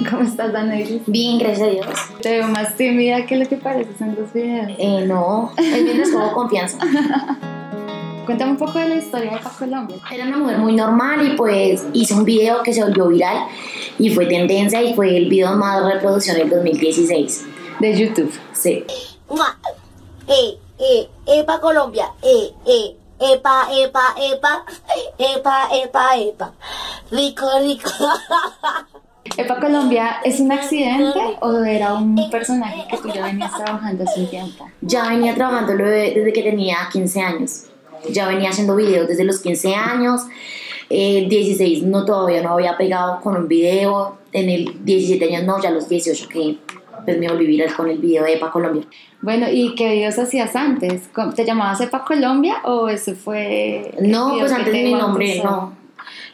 ¿Cómo estás, Danelis? Bien, gracias a Dios. Te veo más tímida que lo que pareces en los videos. Eh, no, el bien es como confianza. Cuéntame un poco de la historia de Pa Colombia. Era una mujer muy normal y pues hice un video que se volvió viral y fue tendencia y fue el video más reproducción del 2016. De YouTube. Sí. Eh, eh, epa Colombia, eh, eh, epa, epa, epa, epa, epa, epa. Rico, rico. ¿Epa Colombia es un accidente o era un personaje que tú ya venías trabajando hace un tiempo? Ya venía trabajando desde que tenía 15 años. Ya venía haciendo videos desde los 15 años. El 16 no todavía no había pegado con un video. En el 17 años no, ya los 18 que pues me volví viral con el video de Epa Colombia. Bueno, ¿y qué videos hacías antes? ¿Cómo- ¿Te llamabas Epa Colombia o ese fue...? No, pues antes te mi nombre no.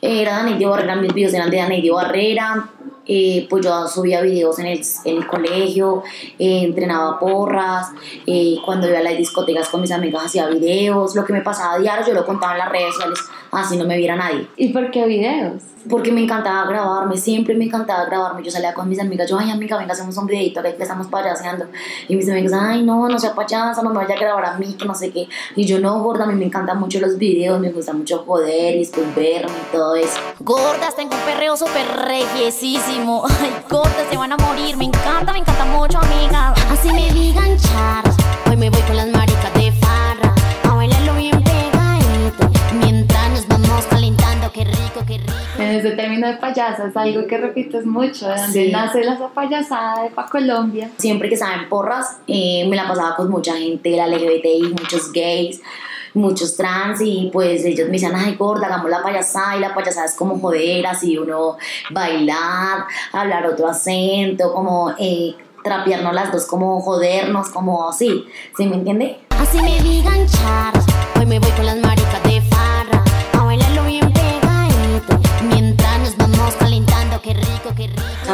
Era Daneidio Barrera, mis videos eran de Daneidio Barrera. Eh, pues yo subía videos en el, en el colegio, eh, entrenaba porras, eh, cuando iba a las discotecas con mis amigas hacía videos, lo que me pasaba a diario yo lo contaba en las redes sociales, así no me viera nadie. ¿Y por qué videos? Porque me encantaba grabarme, siempre me encantaba grabarme. Yo salía con mis amigas, yo, ay amiga, venga, hacemos un videito que estamos payaseando. Y mis amigas, ay no, no sea payasa, no me vaya a grabar a mí, que no sé qué. Y yo, no, gorda, a mí me encantan mucho los videos, me gusta mucho joder y después verme y todo eso. Gordas, tengo un perreo súper regiesísimo. Ay, gordas, se van a morir. Me encanta, me encanta mucho, amiga. Así me digan charras. Hoy me voy con las maricas de farra. A bailarlo bien pegadito. Mientras nos vamos calentando. Qué rico, qué rico. En ese término de payasa es algo que repites mucho. ¿De dónde Sí. nace la payasada de Pa Colombia? Siempre que estaba en porras, eh, me la pasaba con mucha gente la LGBTI, muchos gays, muchos trans, y pues ellos me decían, ay gorda, hagamos la payasada, y la payasada es como joder, así uno bailar, hablar otro acento, como eh, trapearnos las dos, como jodernos, como así, ¿sí me entiende? Así me digan charras. Hoy me voy con las maricas de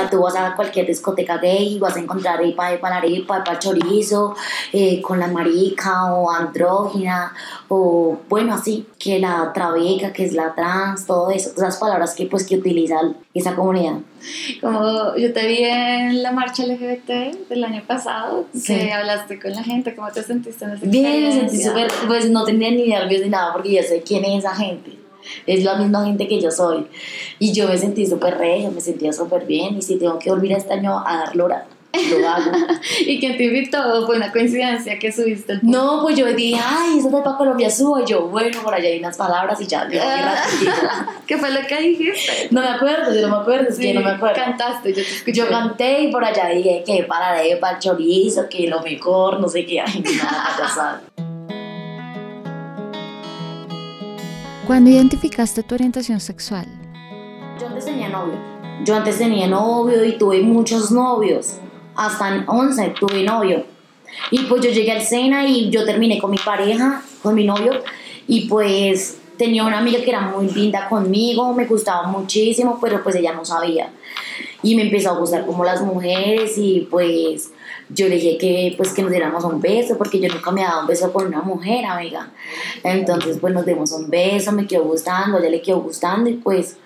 sea, tú vas a cualquier discoteca gay y vas a encontrar arepa de palarepa, arepa chorizo, eh, con la marica o andrógina, o bueno, así, que la trabeca, que es la trans, todo eso, esas palabras que pues que utiliza esa comunidad. Como yo te vi en la marcha LGBT del año pasado, Sí. que hablaste con la gente, ¿cómo te sentiste en esa Bien, me sentí súper, pues no tenía ni nervios ni nada porque yo sé quién es esa gente. Es la misma gente que yo soy. Y yo me sentí súper regia, me sentía súper bien. Y si tengo que volver este año a dar lora, lo hago. ¿Y quién te invitó? Fue una coincidencia que subiste el No, pues yo dije, ay, eso es de para Colombia, subo. Y yo, bueno, por allá hay unas palabras y ya, Ah. ¿Qué fue lo que dijiste? No me acuerdo, yo no me acuerdo, es que no me acuerdo. Cantaste, yo te escuché. Yo canté y por allá dije que para de para el chorizo, que lo mejor, no sé qué. Ay, no, payasada. Cuando identificaste tu orientación sexual, Yo antes tenía novio. Yo antes tenía novio y tuve muchos novios. Hasta en 11 tuve novio. Y pues yo llegué al Sena y yo terminé con mi pareja, con mi novio. Y pues tenía una amiga que era muy linda conmigo, me gustaba muchísimo, pero pues ella no sabía. Y me empezó a gustar como las mujeres y pues yo le dije que pues que nos diéramos un beso porque yo nunca me dado un beso con una mujer, amiga. Entonces pues nos dimos un beso, me quedó gustando, ella le quedó gustando y pues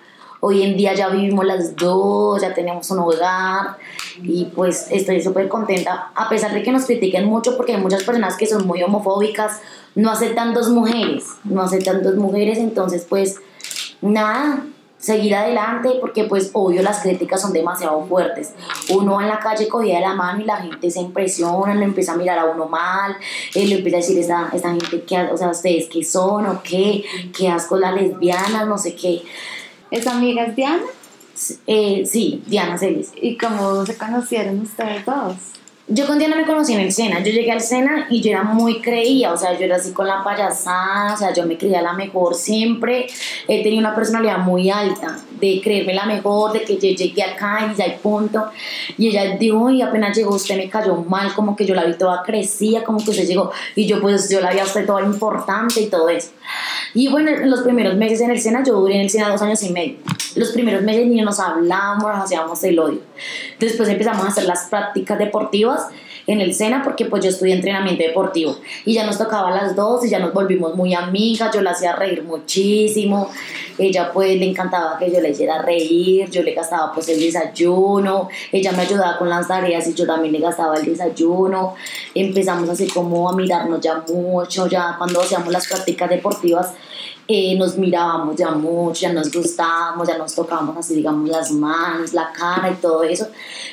hoy en día ya vivimos las dos, ya tenemos un hogar y pues estoy súper contenta a pesar de que nos critiquen mucho porque hay muchas personas que son muy homofóbicas, no aceptan dos mujeres, no aceptan dos mujeres, entonces pues nada, seguir adelante porque pues obvio las críticas son demasiado fuertes. Uno va en la calle cogida de la mano y la gente se impresiona, le empieza a mirar a uno mal, él le empieza a decir esta, esta gente que, o sea, ustedes qué son o qué, qué asco las lesbianas, no sé qué. ¿Es amiga es Diana? Eh, sí, Diana Celis. ¿Y cómo se conocieron ustedes dos? Yo con Diana me conocí en el Sena. Yo llegué al Sena y yo era muy creía, o sea, yo era así con la payasada, o sea, yo me creía la mejor siempre. He tenido una personalidad muy alta, de creerme la mejor, de que yo llegué acá y ya hay punto. Y ella dijo, y apenas llegó usted me cayó mal, como que yo la vi toda crecía, como que usted llegó. Y yo, pues, yo la vi a usted toda importante y todo eso. Y bueno, en los primeros meses en el Sena, yo duré en el Sena dos años y medio. Los primeros meses ni nos hablábamos, nos hacíamos el odio. Después empezamos a hacer las prácticas deportivas en el SENA porque pues yo estudié entrenamiento deportivo. Y ya nos tocaba a las dos y ya nos volvimos muy amigas, yo la hacía reír muchísimo. Ella pues le encantaba que yo le hiciera reír, yo le gastaba pues el desayuno, ella me ayudaba con las tareas y yo también le gastaba el desayuno, empezamos así como a mirarnos ya mucho, ya cuando hacíamos las prácticas deportivas eh, nos mirábamos ya mucho, ya nos gustábamos, ya nos tocábamos así, digamos, las manos, la cara y todo eso.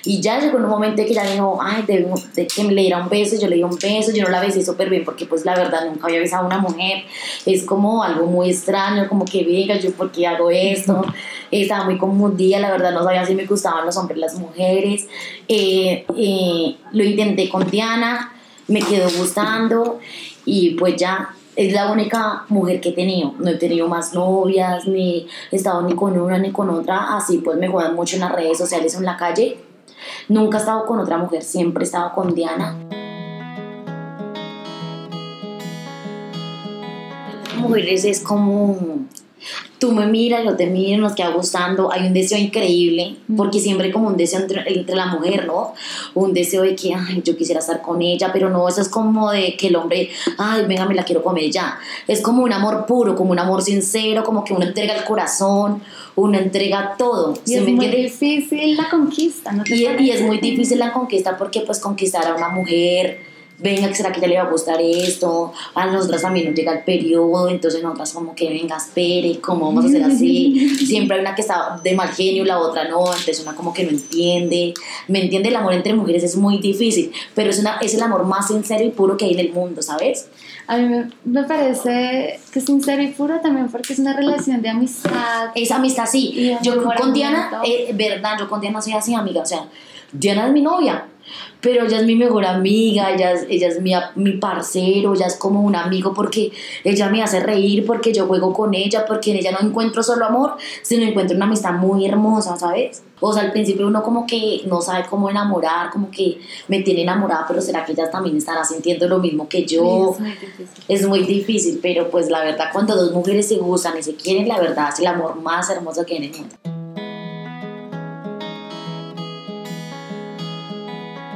Y ya llegó un momento que ya dijo, ay, de, de que me le diera un beso, yo le di un beso, yo no la besé súper bien porque pues la verdad nunca había besado a una mujer. Es como algo muy extraño, como que venga, yo por qué hago esto. Estaba muy confundida, la verdad no sabía si me gustaban los hombres, las mujeres. Eh, eh, lo intenté con Diana, me quedó gustando y pues ya es la única mujer que he tenido. No he tenido más novias, ni he estado ni con una ni con otra. Así pues me juegan mucho en las redes sociales o en la calle. Nunca he estado con otra mujer, siempre he estado con Diana. Mujeres es como tú me miras, yo te miro, nos queda gustando, hay un deseo increíble, porque siempre hay como un deseo entre, entre, la mujer, ¿no? Un deseo de que, ay, yo quisiera estar con ella, pero no, eso es como de que el hombre, ay, venga, me la quiero comer ya. Es como un amor puro, como un amor sincero, como que uno entrega el corazón, uno entrega todo. Y es muy difícil la conquista, ¿no? Y, y es muy difícil la conquista porque pues conquistar a una mujer venga, ¿será que ya le va a gustar esto? A nosotras también nos llega el periodo, entonces nosotras como que venga, espere, ¿cómo vamos a hacer así? Siempre hay una que está de mal genio, la otra no, entonces una como que no entiende. ¿Me entiende? El amor entre mujeres es muy difícil, pero es, una, es el amor más sincero y puro que hay en el mundo, ¿sabes? A mí me, me parece que es sincero y puro también porque es una relación de amistad. Es amistad, sí. Yo con Diana, eh, verdad, yo con Diana soy así, amiga, o sea, Diana es mi novia, pero ella es mi mejor amiga, ella es, ella es mi, mi parcero, ella es como un amigo porque ella me hace reír, porque yo juego con ella, porque en ella no encuentro solo amor, sino encuentro una amistad muy hermosa, ¿sabes? O sea, al principio uno como que no sabe cómo enamorar, como que me tiene enamorada, pero ¿será que ella también estará sintiendo lo mismo que yo? Sí, es, muy difícil. es muy difícil, pero pues la verdad cuando dos mujeres se gustan y se quieren, la verdad es el amor más hermoso que hay en el mundo.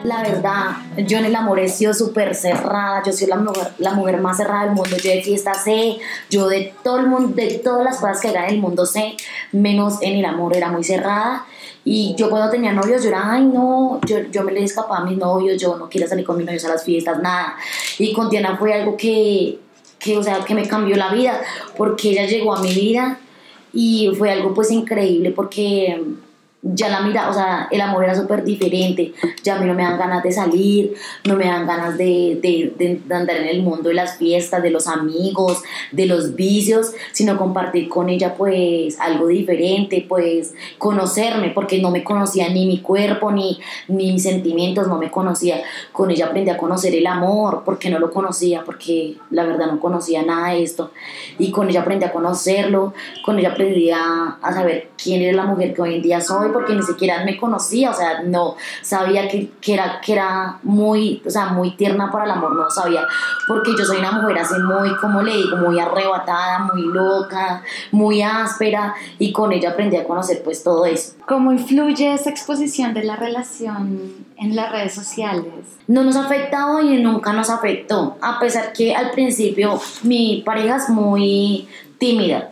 La verdad, yo en el amor he sido súper cerrada, yo soy la mujer, la mujer más cerrada del mundo, yo de fiesta sé, yo de todo el mundo, de todas las cosas que hay en el mundo sé, menos en el amor era muy cerrada. Y yo cuando tenía novios, yo era, ay no, yo, yo me le escapaba a mis novios, yo no quería salir con mis novios a las fiestas, nada. Y con Diana fue algo que, que, o sea, que me cambió la vida, porque ella llegó a mi vida y fue algo pues increíble, porque ya la mira, o sea, el amor era súper diferente, ya a mí no me dan ganas de salir, no me dan ganas de, de, de, andar en el mundo de las fiestas, de los amigos, de los vicios, sino compartir con ella pues algo diferente, pues conocerme, porque no me conocía ni mi cuerpo, ni, mis sentimientos, no me conocía, con ella aprendí a conocer el amor, porque no lo conocía, porque la verdad no conocía nada de esto, y con ella aprendí a conocerlo, con ella aprendí a, a saber quién era la mujer que hoy en día soy, porque ni siquiera me conocía, o sea, no sabía que, que, era, que era muy, o sea, muy tierna para el amor, no sabía, porque yo soy una mujer así muy, como le digo, muy arrebatada, muy loca, muy áspera, y con ella aprendí a conocer pues todo eso. ¿Cómo influye esa exposición de la relación en las redes sociales? No nos ha afectado y nunca nos afectó, a pesar que al principio mi pareja es muy tímida.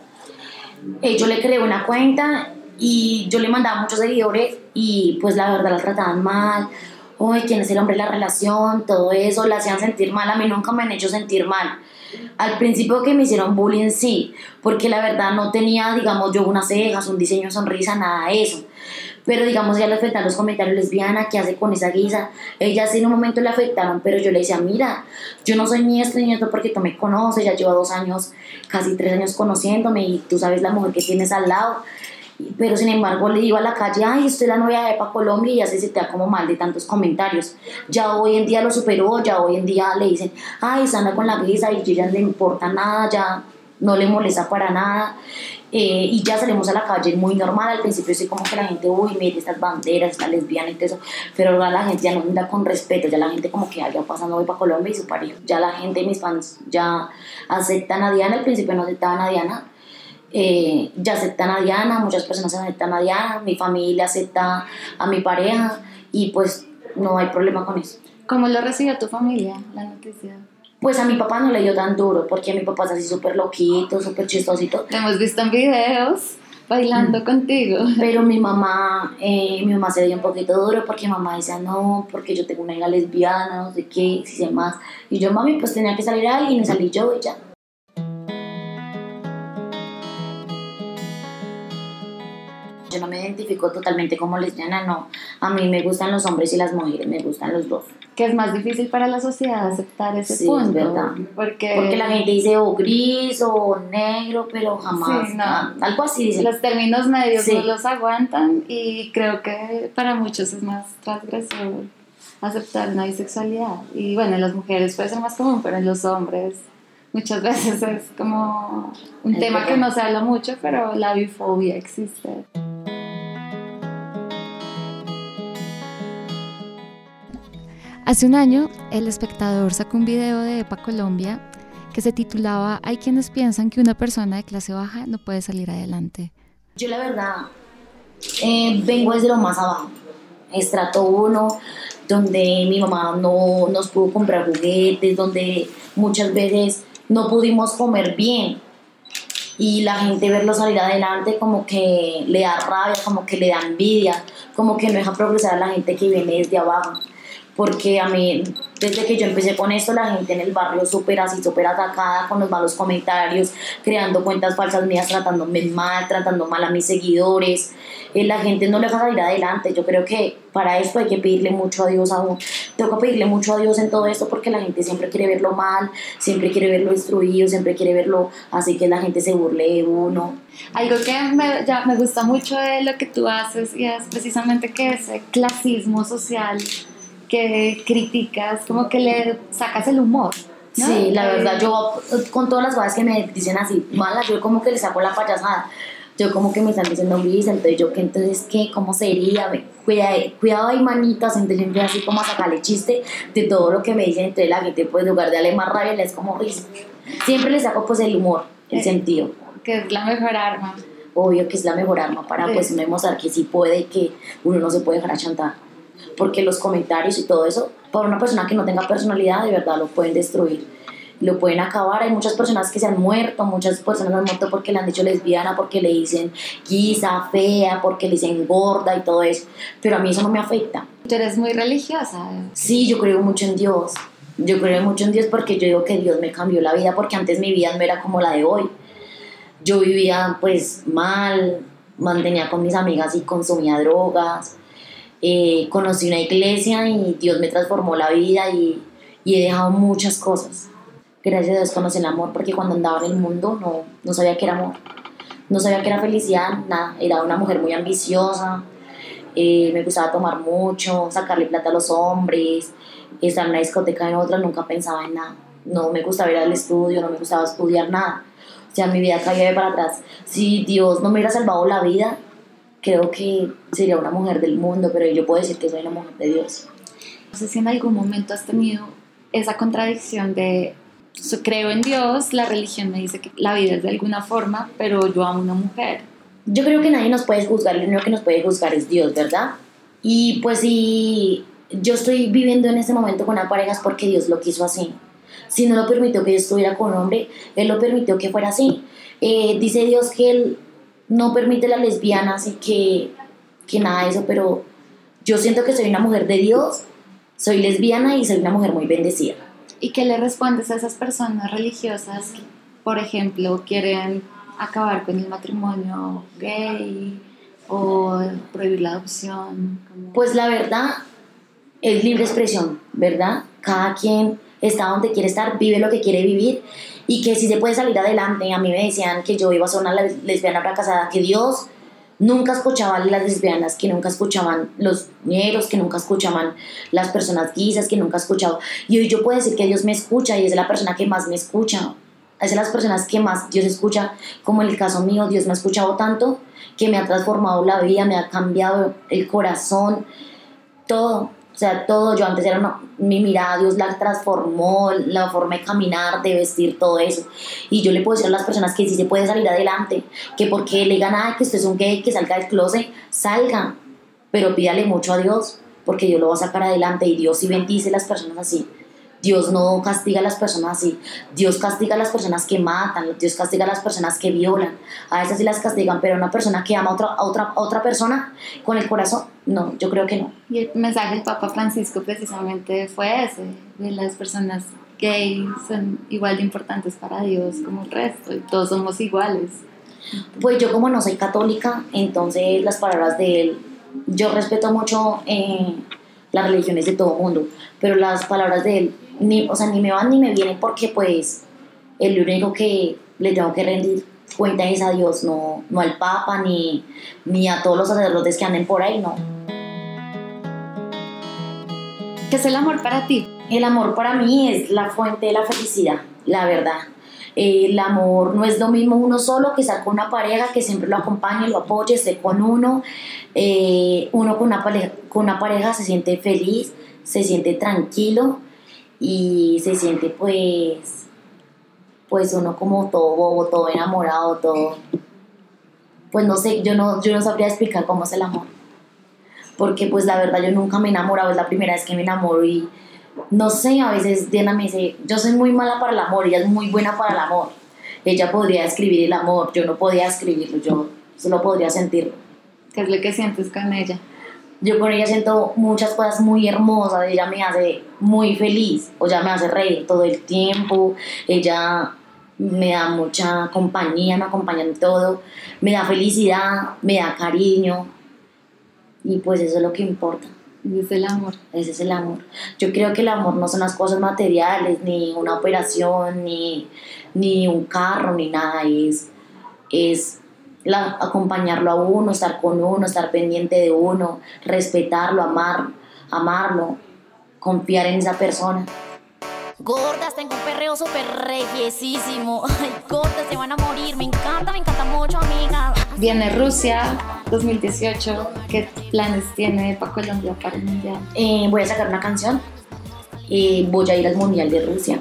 Eh, yo le creé una cuenta y yo le mandaba muchos seguidores y pues la verdad la trataban mal. Uy, quién es el hombre de la relación, todo eso, la hacían sentir mal. A mí nunca me han hecho sentir mal. Al principio que me hicieron bullying, sí, porque la verdad no tenía, digamos, yo unas cejas, un diseño, sonrisa, nada de eso. Pero digamos, ya le afectaron los comentarios lesbiana, ¿qué hace con esa guisa? Ella sí en un momento le afectaron, pero yo le decía, mira, yo no soy ni esto ni esto porque tú me conoces, ya llevo dos años, casi tres años conociéndome y tú sabes la mujer que tienes al lado pero sin embargo le iba a la calle, ay, usted es la novia de Epa Colombia y ya se siente como mal de tantos comentarios. Ya hoy en día lo superó, ya hoy en día le dicen, ay, se anda con la guisa y ya no le importa nada, ya no le molesta para nada. Eh, y ya salimos a la calle muy normal, al principio sí como que la gente, uy, mire estas banderas, está lesbiana y todo eso, pero ahora la gente ya no anda con respeto, ya la gente como que ya pasando hoy para Colombia y su pareja, ya la gente, mis fans ya aceptan a Diana, al principio no aceptaban a Diana, eh, ya aceptan a Diana, muchas personas aceptan a Diana, mi familia acepta a mi pareja y pues no hay problema con eso. ¿Cómo lo recibió tu familia, la noticia? Pues a mi papá no le dio tan duro, porque mi papá es así súper loquito, súper chistosito. Te hemos visto en videos bailando contigo. Pero mi mamá, eh, mi mamá se dio un poquito duro porque mi mamá decía, no, porque yo tengo una hija lesbiana, no sé qué, si sé más. Y yo, mami, pues tenía que salir alguien y salí yo y ya. Yo no me identifico totalmente como lesbiana, no. A mí me gustan los hombres y las mujeres, me gustan los dos. Que es más difícil para la sociedad aceptar ese Sí, es punto. verdad. Porque, Porque la gente dice o gris o negro, pero jamás. Sí, no. algo así los términos medios Sí. no los aguantan y creo que para muchos es más transgresor aceptar una bisexualidad. Y bueno, en las mujeres puede ser más común, pero en los hombres muchas veces es como un Es tema que verdad. no se habla mucho, pero la bifobia existe. Hace un año, el espectador sacó un video de EPA Colombia que se titulaba Hay quienes piensan que una persona de clase baja no puede salir adelante. Yo la verdad eh, vengo desde lo más abajo. Estrato 1, donde mi mamá no nos pudo comprar juguetes, donde muchas veces no pudimos comer bien. Y la gente verlo salir adelante como que le da rabia, como que le da envidia, como que no deja progresar a la gente que viene desde abajo. Porque a mí, desde que yo empecé con esto, la gente en el barrio súper así, súper atacada con los malos comentarios, creando cuentas falsas mías, tratándome mal, tratando mal a mis seguidores. Eh, la gente no le deja salir adelante. Yo creo que para esto hay que pedirle mucho a Dios aún. Tengo que pedirle mucho a Dios en todo esto porque la gente siempre quiere verlo mal, siempre quiere verlo destruido, siempre quiere verlo así que la gente se burle de uno. Algo que me, ya me gusta mucho de lo que tú haces y es precisamente que ese clasismo social que criticas, como que le sacas el humor. ¿no? Sí, la Eh, verdad, yo con todas las cosas que me dicen así, malas, yo como que le saco la payasada. Yo como que me están diciendo gris, entonces yo que entonces qué, cómo sería, cuidado, cuidado hay manitas, entonces yo empiezo así como a sacarle chiste de todo lo que me dicen, entonces la gente pues en lugar de darle más rabia, le es como risa. Siempre le saco pues el humor, el Eh. sentido. Que es la mejor arma. Obvio que es la mejor arma para Sí. pues uno demostrar que sí puede y que uno no se puede dejar achantar. Porque los comentarios y todo eso, para una persona que no tenga personalidad, de verdad lo pueden destruir, lo pueden acabar. Hay muchas personas que se han muerto, muchas personas han muerto porque le han dicho lesbiana, porque le dicen guisa, fea, porque le dicen gorda y todo eso. Pero a mí eso no me afecta. Tú eres muy religiosa. Sí, yo creo mucho en Dios. Yo creo mucho en Dios porque yo digo que Dios me cambió la vida porque antes mi vida no era como la de hoy. Yo vivía pues mal, mantenía con mis amigas y consumía drogas. Eh, conocí una iglesia y Dios me transformó la vida y, y he dejado muchas cosas. Gracias a Dios conocí el amor porque cuando andaba en el mundo no, no sabía que era amor. No sabía que era felicidad, nada. Era una mujer muy ambiciosa, eh, me gustaba tomar mucho, sacarle plata a los hombres, estar en una discoteca en otra, nunca pensaba en nada. No me gustaba ir al estudio, no me gustaba estudiar nada. O sea, mi vida caía de para atrás. Si Dios no me hubiera salvado la vida, creo que sería una mujer del mundo, pero yo puedo decir que soy una mujer de Dios. No sé si en algún momento has tenido esa contradicción de creo en Dios, la religión me dice que la vida es de alguna forma, pero yo amo a una mujer. Yo creo que nadie nos puede juzgar, lo único que nos puede juzgar es Dios, ¿verdad? Y pues si yo estoy viviendo en este momento con una pareja es porque Dios lo quiso así. Si no lo permitió que yo estuviera con un hombre, Él lo permitió que fuera así. Eh, dice Dios que Él no permite las lesbianas y que, que nada de eso, pero yo siento que soy una mujer de Dios, soy lesbiana y soy una mujer muy bendecida. ¿Y qué le respondes a esas personas religiosas que, por ejemplo, quieren acabar con el matrimonio gay o prohibir la adopción? Pues la verdad es libre expresión, ¿verdad? Cada quien está donde quiere estar, vive lo que quiere vivir y que si se puede salir adelante. A mí me decían que yo iba a ser una les- lesbiana fracasada, que Dios nunca escuchaba a las lesbianas, que nunca escuchaban los negros, que nunca escuchaban las personas guisas, que nunca escuchaba. Y hoy yo puedo decir que Dios me escucha y es la persona que más me escucha. Es de las personas que más Dios escucha, como en el caso mío, Dios me ha escuchado tanto que me ha transformado la vida, me ha cambiado el corazón, todo. O sea, todo. Yo antes era una, mi mirada, Dios la transformó, la forma de caminar, de vestir, todo eso. Y yo le puedo decir a las personas que sí se puede salir adelante, que porque le digan, "Ay, que usted es un gay, que salga del closet, salga. Pero pídale mucho a Dios, porque Dios lo va a sacar adelante y Dios sí bendice a las personas así. Dios no castiga a las personas así. Dios castiga a las personas que matan, Dios castiga a las personas que violan. A veces sí las castigan, pero una persona que ama a otra, a otra, a otra persona con el corazón, no, yo creo que no. Y el mensaje del Papa Francisco precisamente fue ese, de las personas gays son igual de importantes para Dios como el resto, y todos somos iguales. Pues yo como no soy católica, entonces las palabras de él, yo respeto mucho eh, las religiones de todo el mundo, pero las palabras de él, ni, o sea, ni me van ni me vienen porque pues el único que le tengo que rendir cuenta es a Dios, no, no al Papa ni, ni a todos los sacerdotes que anden por ahí, no. ¿Qué es el amor para ti? El amor para mí es la fuente de la felicidad, la verdad. El amor no es lo mismo uno solo que estar con una pareja que siempre lo acompañe, lo apoye, esté con uno. Eh, uno con una, pareja, con una pareja se siente feliz, se siente tranquilo y se siente pues, pues uno como todo bobo, todo enamorado, todo. Pues no sé, yo no, yo no sabría explicar cómo es el amor. Porque pues la verdad yo nunca me he enamorado, es la primera vez que me enamoro y no sé, a veces Diana me dice, yo soy muy mala para el amor, ella es muy buena para el amor. Ella podría escribir el amor, yo no podía escribirlo, yo solo podría sentirlo. ¿Qué es lo que sientes con ella? Yo con ella siento muchas cosas muy hermosas, ella me hace muy feliz, o ya me hace reír todo el tiempo, ella me da mucha compañía, me acompaña en todo, me da felicidad, me da cariño, y pues eso es lo que importa. Ese es el amor. Ese es el amor. Yo creo que el amor no son las cosas materiales, ni una operación, ni, ni un carro, ni nada. Es, es la, acompañarlo a uno, estar con uno, estar pendiente de uno, respetarlo, amar, amarlo, confiar en esa persona. Gordas, tengo un perreo súper regiesísimo. Ay, gordas, se van a morir. Me encanta, me encanta mucho, amiga. Viene Rusia 2018. ¿Qué planes tiene para Colombia para el Mundial? Eh, voy a sacar una canción. eh, voy a ir al Mundial de Rusia.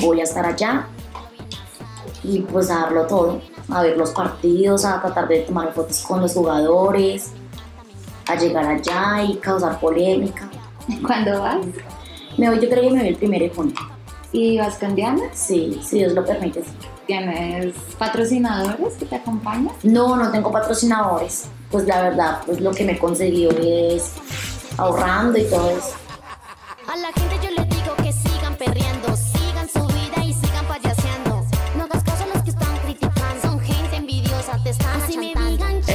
Voy a estar allá. Y pues a darlo todo. A ver los partidos, a tratar de tomar fotos con los jugadores. A llegar allá y causar polémica. ¿Cuándo vas? Me voy, yo creo que me voy el primero de junio. ¿Y vas con Diana? Sí, si Dios lo permite. sí. ¿Tienes patrocinadores que te acompañan? No, no tengo patrocinadores. Pues la verdad, pues lo que me he conseguido es ahorrando y todo eso.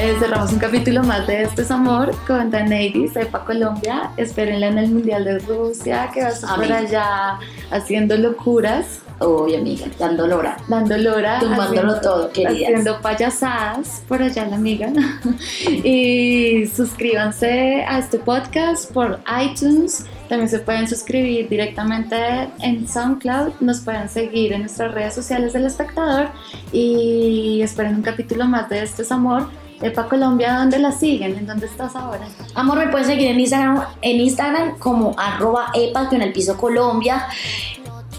Eh, cerramos un capítulo más de Esto es Amor con Danady, Sepa Colombia. Espérenla en el Mundial de Rusia, que va a estar por allá haciendo locuras, Uy, amiga, dando lora. dando lora. Tumbándolo haciendo- todo, queridas. Haciendo payasadas por allá, la amiga. y suscríbanse a este podcast por iTunes. También se pueden suscribir directamente en SoundCloud. Nos pueden seguir en nuestras redes sociales del espectador. Y esperen un capítulo más de Esto es Amor. Epa Colombia, ¿dónde la siguen? ¿En dónde estás ahora? Amor, me pueden seguir en Instagram, en Instagram como arroba epa, en el piso Colombia.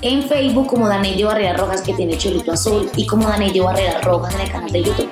En Facebook como Danelio Barrera Rojas, que tiene chulito azul. Y como Danelio Barrera Rojas en el canal de YouTube.